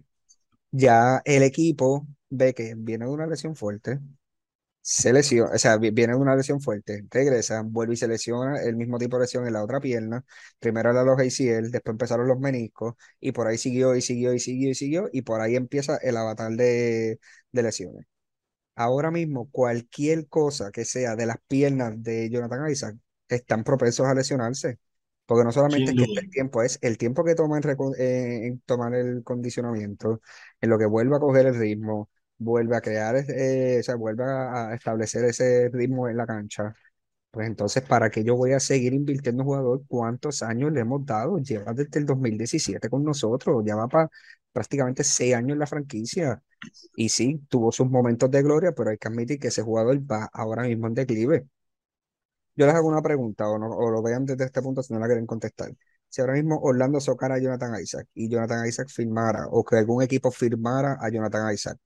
Ya el equipo ve que viene de una lesión fuerte, se lesiona, o sea, vi- viene de una lesión fuerte, regresa, vuelve y se lesiona el mismo tipo de lesión en la otra pierna. Primero era los ACL, después empezaron los meniscos, y por ahí siguió y siguió y siguió y siguió, y por ahí empieza el avatar de, de lesiones. Ahora mismo, cualquier cosa que sea de las piernas de Jonathan Isaac están propensos a lesionarse. Porque no solamente es que duda. esté el tiempo, es el tiempo que toma en, eh, en tomar el condicionamiento, en lo que vuelve a coger el ritmo, vuelve a crear, eh, o sea, vuelve a, a establecer ese ritmo en la cancha. Pues entonces, ¿para qué yo voy a seguir invirtiendo en jugador? ¿Cuántos años le hemos dado? Lleva desde el 2017 con nosotros, ya va para prácticamente seis años en la franquicia. Y sí, tuvo sus momentos de gloria, pero hay que admitir que ese jugador va ahora mismo en declive. Yo les hago una pregunta, o, o lo vean desde este punto si no la quieren contestar. Si ahora mismo Orlando socara a Jonathan Isaac y Jonathan Isaac firmara, o que algún equipo firmara a Jonathan Isaac,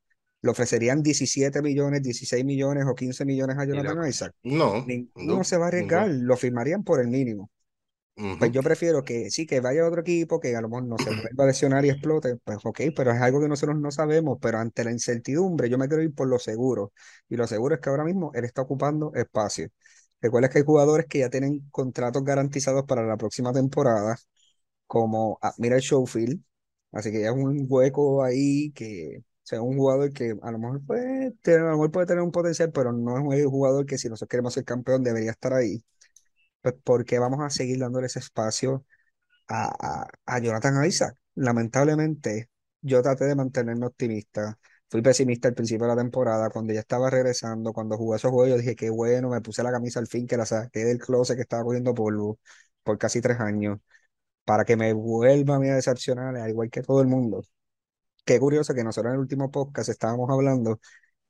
¿le ofrecerían 17 millones, 16 millones o 15 millones a Jonathan. Isaac? No, Ninguno no, se va a arriesgar, ninguno. lo firmarían por el mínimo. Pues Ujú. yo prefiero que sí, que vaya a otro equipo, que a lo mejor no se vuelva a lesionar y explote, pues ok, pero es algo que nosotros no sabemos, pero ante la incertidumbre yo me quiero ir por lo seguro, y lo seguro es que ahora mismo él está ocupando espacio. Recuerda que hay jugadores que ya tienen contratos garantizados para la próxima temporada, como Admiral Schofield, así que ya es un hueco ahí que, sea, un jugador que a lo mejor puede tener, a lo mejor puede tener un potencial, pero no es un jugador que si nosotros queremos ser campeón debería estar ahí. Pues porque vamos a seguir dándole ese espacio a, a, a Jonathan Isaac. Lamentablemente, yo traté de mantenerme optimista. Fui pesimista al principio de la temporada, cuando ya estaba regresando, cuando jugué esos juegos, yo dije que bueno, me puse la camisa al fin, que la saqué del closet que estaba cogiendo polvo por casi tres años, para que me vuelva a mí a decepcionar, al igual que todo el mundo. Qué curioso que nosotros en el último podcast estábamos hablando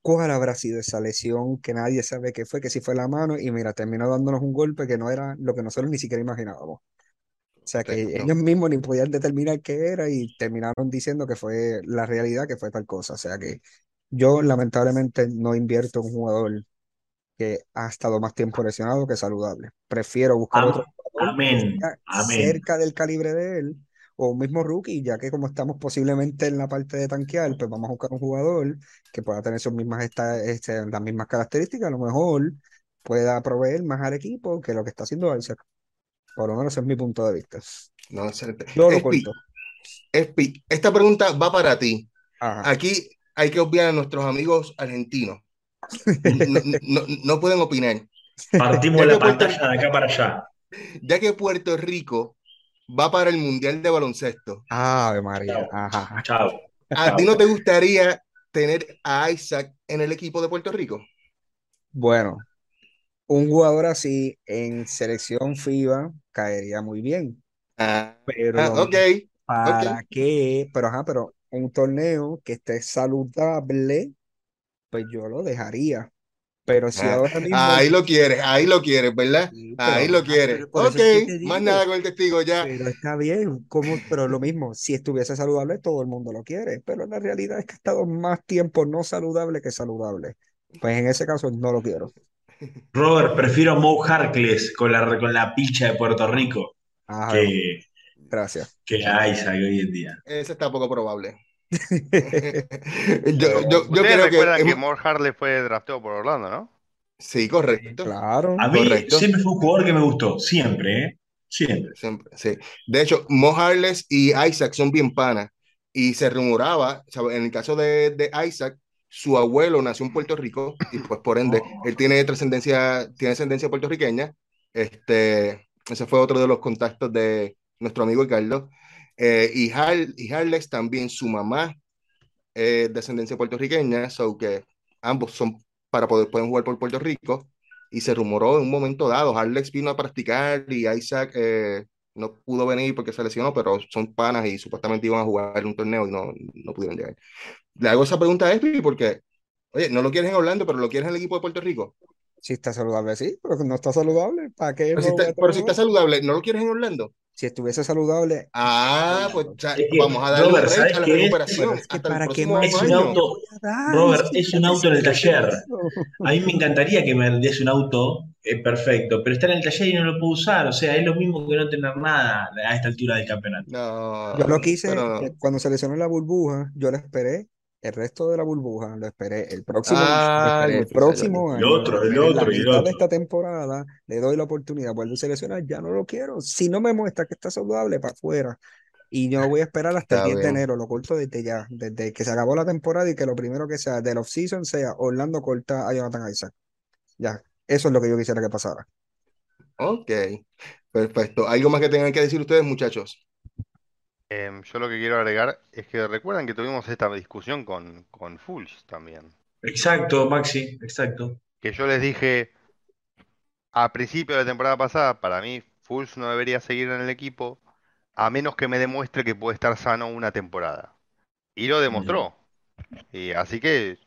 cuál habrá sido esa lesión que nadie sabe qué fue, que si fue la mano, y mira, terminó dándonos un golpe que no era lo que nosotros ni siquiera imaginábamos. O sea, que Sí, ellos mismos ni podían determinar qué era y terminaron diciendo que fue la realidad, que fue tal cosa. O sea, que yo lamentablemente no invierto en un jugador que ha estado más tiempo lesionado que saludable. Prefiero buscar Am- otro jugador amén, amén. cerca del calibre de él o un mismo rookie, ya que como estamos posiblemente en la parte de tanquear, pues vamos a buscar un jugador que pueda tener sus mismas esta- este, las mismas características, a lo mejor pueda proveer más al equipo que lo que está haciendo Isaac. Por lo menos es mi punto de vista. No, excelente. Yo lo Espi, corto. Espi, esta pregunta va para ti. Ajá. Aquí hay que obviar a nuestros amigos argentinos. No, no- no pueden opinar. Partimos Ya la Puerto, pantalla de acá para allá. ya que Puerto Rico va para el Mundial de Baloncesto, Ave María. Chao, Ajá. chao, ¿a ti no te gustaría tener a Isaac en el equipo de Puerto Rico? Bueno, un jugador así en selección FIBA caería muy bien. Ah, Pero ah. ¿para qué? Pero ajá, pero un torneo que esté saludable, pues yo lo dejaría. Pero si Ah, ahora mismo, ahí lo quieres, ahí lo quieres, ¿verdad? sí, pero Ahí lo quieres. eso Ok, es que más nada con el testigo ya. pero está bien, ¿cómo? Pero lo mismo, si estuviese saludable, todo el mundo lo quiere, pero la realidad es que ha estado más tiempo no saludable que saludable. Pues en ese caso no lo quiero. Robert, prefiero Mo Harkless con la, con la picha de Puerto Rico Ajá, que, gracias. que a Isaac hoy en día. Ese está poco probable. [LAUGHS] yo, Pero yo, yo Ustedes creo que recuerdan que More Harley fue drafteado por Orlando, ¿no? sí, sí, correcto, claro. A mí correcto. siempre fue un jugador que me gustó, siempre, ¿eh? Siempre. Siempre, sí. De hecho, Mo Harless y Isaac son bien panas. Y se rumoraba, ¿sabe? en el caso de, de Isaac, su abuelo nació en Puerto Rico y pues por ende él tiene trascendencia, tiene ascendencia puertorriqueña. Este, ese fue otro de los contactos de nuestro amigo Ricardo. Eh, y, Har- y Harless también, su mamá es de ascendencia puertorriqueña, so que ambos son para poder pueden jugar por Puerto Rico. Y se rumoró en un momento dado, Harlex vino a practicar y Isaac eh, no pudo venir porque se lesionó, pero son panas y supuestamente iban a jugar un torneo y no, no pudieron llegar. Le hago esa pregunta a Espi porque, oye, no lo quieres en Orlando, pero lo quieres en el equipo de Puerto Rico. Si está saludable, sí, pero no está saludable, ¿para qué Pero si está, pero si está saludable, ¿no lo quieres en Orlando? Si estuviese saludable. Ah, pues ya, que, vamos a darle Robert, break ¿sabes a la qué es? recuperación. Es que hasta el para qué próximo más Es un auto, dar, Robert, si es un auto en el taller. A mí me encantaría que me des un auto eh, perfecto, pero está en el taller y no lo puedo usar. O sea, es lo mismo que no tener nada a esta altura del campeonato. No, Yo lo quise, pero- eh, cuando se lesionó la burbuja, yo lo esperé el resto de la burbuja, lo esperé el próximo, Ah, esperé el próximo el año, otro, lo el esperé en la otro y el mitad de otro. esta temporada, le doy la oportunidad, vuelve a seleccionar, ya no lo quiero. Si no me muestra que está saludable, para afuera. Y yo voy a esperar hasta el Está 10 de enero, lo corto desde ya, desde que se acabó la temporada y que lo primero que sea del off-season sea Orlando corta a Jonathan Isaac. Ya, eso es lo que yo quisiera que pasara. Ok, perfecto. ¿Algo más que tengan que decir ustedes, muchachos? Em, yo lo que quiero agregar es que recuerdan que tuvimos esta discusión con, con Fulch también. Exacto, Maxi, exacto. Que yo les dije a principio de la temporada pasada, para mí Fulch no debería seguir en el equipo a menos que me demuestre que puede estar sano una temporada. Y lo demostró. Y así que,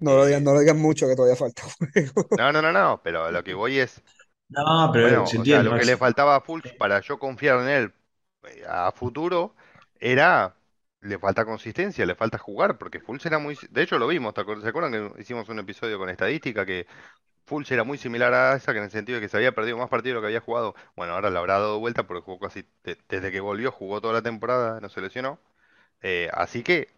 No lo Eh, digan, no lo digan mucho que todavía falta no, no, no, no, pero a lo que voy es, No, pero bueno, se o sea, entiende, lo que le faltaba a Fulch para yo confiar en él a futuro era, le falta consistencia, le falta jugar, porque Fulch era muy, de hecho lo vimos, ¿te acuer- ¿se acuerdan que hicimos un episodio con estadística que Fulch era muy similar a Isaac en el sentido de que se había perdido más partidos de lo que había jugado? Bueno, ahora le habrá dado vuelta porque jugó casi, de- desde que volvió jugó toda la temporada, no se lesionó. Eh, así que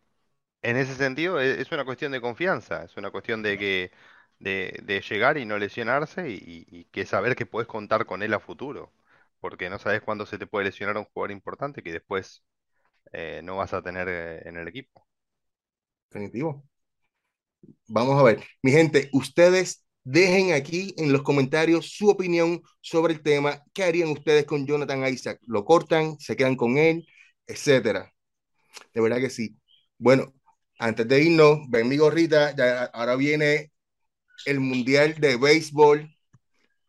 en ese sentido e- es, una cuestión de confianza, es una cuestión de que de, llegar y no lesionarse y- y que saber que puedes contar con él a futuro, porque no sabes cuándo se te puede lesionar un jugador importante que después eh, no vas a tener eh, en el equipo. Definitivo. Vamos a ver. Mi gente, ustedes dejen aquí en los comentarios su opinión sobre el tema. ¿Qué harían ustedes con Jonathan Isaac? ¿Lo cortan? ¿Se quedan con él? Etcétera. De verdad que sí. Bueno, antes de irnos, ven mi gorrita. Ahora viene el Mundial de Béisbol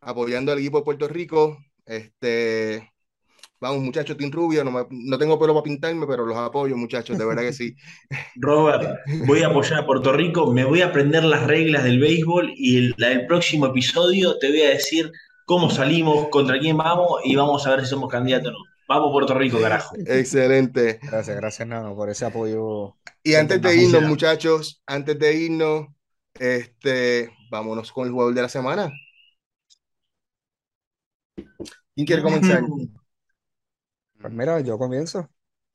apoyando al equipo de Puerto Rico. Este, vamos, muchachos, Team Rubio. No, me- no tengo pelo para pintarme, pero los apoyo, muchachos. De verdad que sí. [LAUGHS] Robert, voy a apoyar a Puerto Rico, me voy a aprender las reglas del béisbol y el, la- el próximo episodio te voy a decir cómo salimos, contra quién vamos y vamos a ver si somos candidatos o no. Vamos Puerto Rico, carajo. Excelente. Gracias, gracias, Nano, por ese apoyo. Y antes de irnos, muchachos, antes de irnos, este, vámonos con el jugador de la semana. ¿Quién quiere comenzar? [LAUGHS] Pues mira, yo comienzo.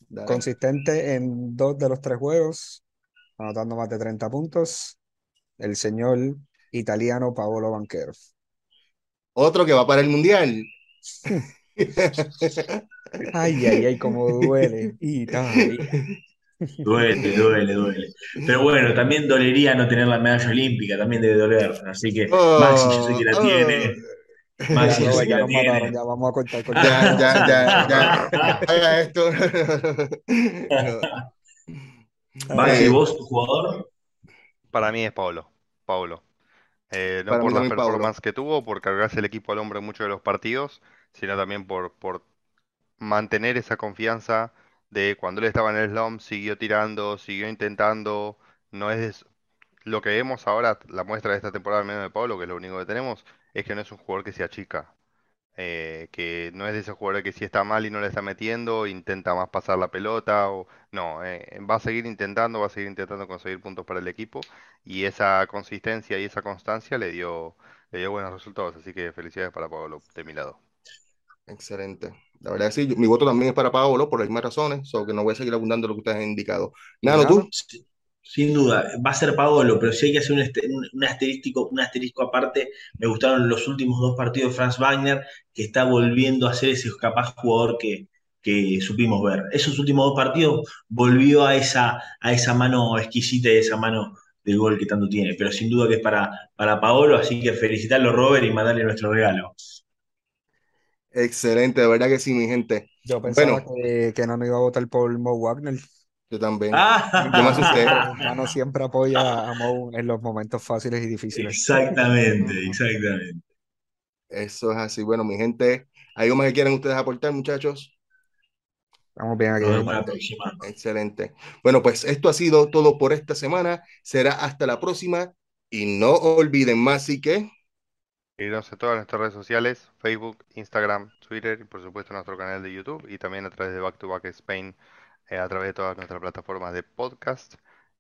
Dale. Consistente en dos de los tres juegos, anotando más de 30 puntos, el señor italiano Paolo Banquero. Otro que va para el mundial. [LAUGHS] Ay, ay, ay, cómo duele. Italia. [LAUGHS] Duele, duele, duele. Pero bueno, también dolería no tener la medalla olímpica, también debe doler. Así que Oh, Maxi, yo sé que la oh. tiene. Maxi, Ya, no, ya nos mataron, ya vamos a cortar, Ya, cortar. ya, ya, ya. Haga [LAUGHS] esto. No. Maxi, Eh, vos, tu jugador. Para mí es Paulo, Paulo. Eh, no Para por mí la también Paulo. performance que tuvo, por cargarse el equipo al hombro en muchos de los partidos, sino también por, por mantener esa confianza de cuando él estaba en el slump, siguió tirando, siguió intentando. No es lo que vemos ahora, la muestra de esta temporada al menos de Pablo, que es lo único que tenemos, es que no es un jugador que se achica. Eh, que no es de ese jugador que si está mal y no le está metiendo, intenta más pasar la pelota o no, eh, va a seguir intentando, va a seguir intentando conseguir puntos para el equipo y esa consistencia y esa constancia le dio, le dio buenos resultados, así que felicidades para Pablo de mi lado. Excelente. La verdad que sí, mi voto también es para Paolo por las mismas razones, so que no voy a seguir abundando lo que ustedes han indicado. Nano, Nano. tú. Sin duda, va a ser Paolo, pero si hay que hacer un, este- un- un asterístico, un asterisco aparte, me gustaron los últimos dos partidos de Franz Wagner, que está volviendo a ser ese capaz jugador que, que supimos ver. Esos últimos dos partidos volvió a esa, a esa mano exquisita y esa mano del gol que tanto tiene, pero sin duda que es para, para Paolo, así que felicitarlo Robert y mandarle nuestro regalo. Excelente, de verdad que sí, mi gente. Yo pensaba Bueno. que, que Nano iba a votar por Mo Wagner. Yo también. Ah, Yo me asusté. Pero Nano siempre apoya a Mo en los momentos fáciles y difíciles. Exactamente, exactamente. Eso es así. Bueno, mi gente, ¿algo más que quieran ustedes aportar, muchachos? Estamos bien aquí. Nos vemos la próxima. Excelente. Bueno, pues esto ha sido todo por esta semana. Será hasta la próxima. Y no olviden más, y que Seguirnos en todas nuestras redes sociales, Facebook, Instagram, Twitter y por supuesto nuestro canal de YouTube y también a través de Back to Back Spain, a través de todas nuestras plataformas de podcast.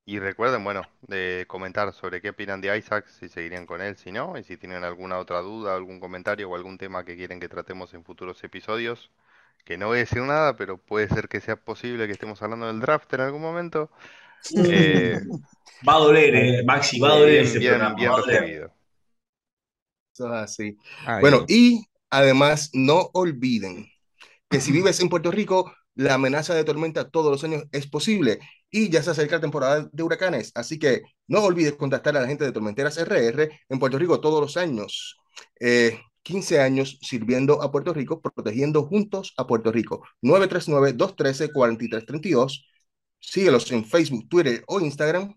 Y recuerden, bueno, de comentar sobre qué opinan de Isaac, si seguirían con él, si no, y si tienen alguna otra duda, algún comentario o algún tema que quieren que tratemos en futuros episodios, que no voy a decir nada, pero puede ser que sea posible que estemos hablando del draft en algún momento. Eh, [LAUGHS] Va a doler, eh, Maxi, va a eh, doler bien, este bien, programa. bien va a doler. recibido. Eso es así. Ahí. Bueno, y además no olviden que si vives en Puerto Rico, la amenaza de tormenta todos los años es posible y ya se acerca la temporada de huracanes, así que no olvides contactar a la gente de Tormenteras RR en Puerto Rico todos los años. Eh, 15 años sirviendo a Puerto Rico, protegiendo juntos a Puerto Rico. 939-213-4332. Síguelos en Facebook, Twitter o Instagram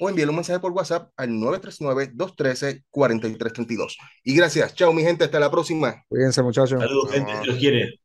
o envíale un mensaje por WhatsApp al 939-213-4332. Y gracias. Chao, mi gente. Hasta la próxima. Cuídense, muchachos. Saludos, gente, los quiere.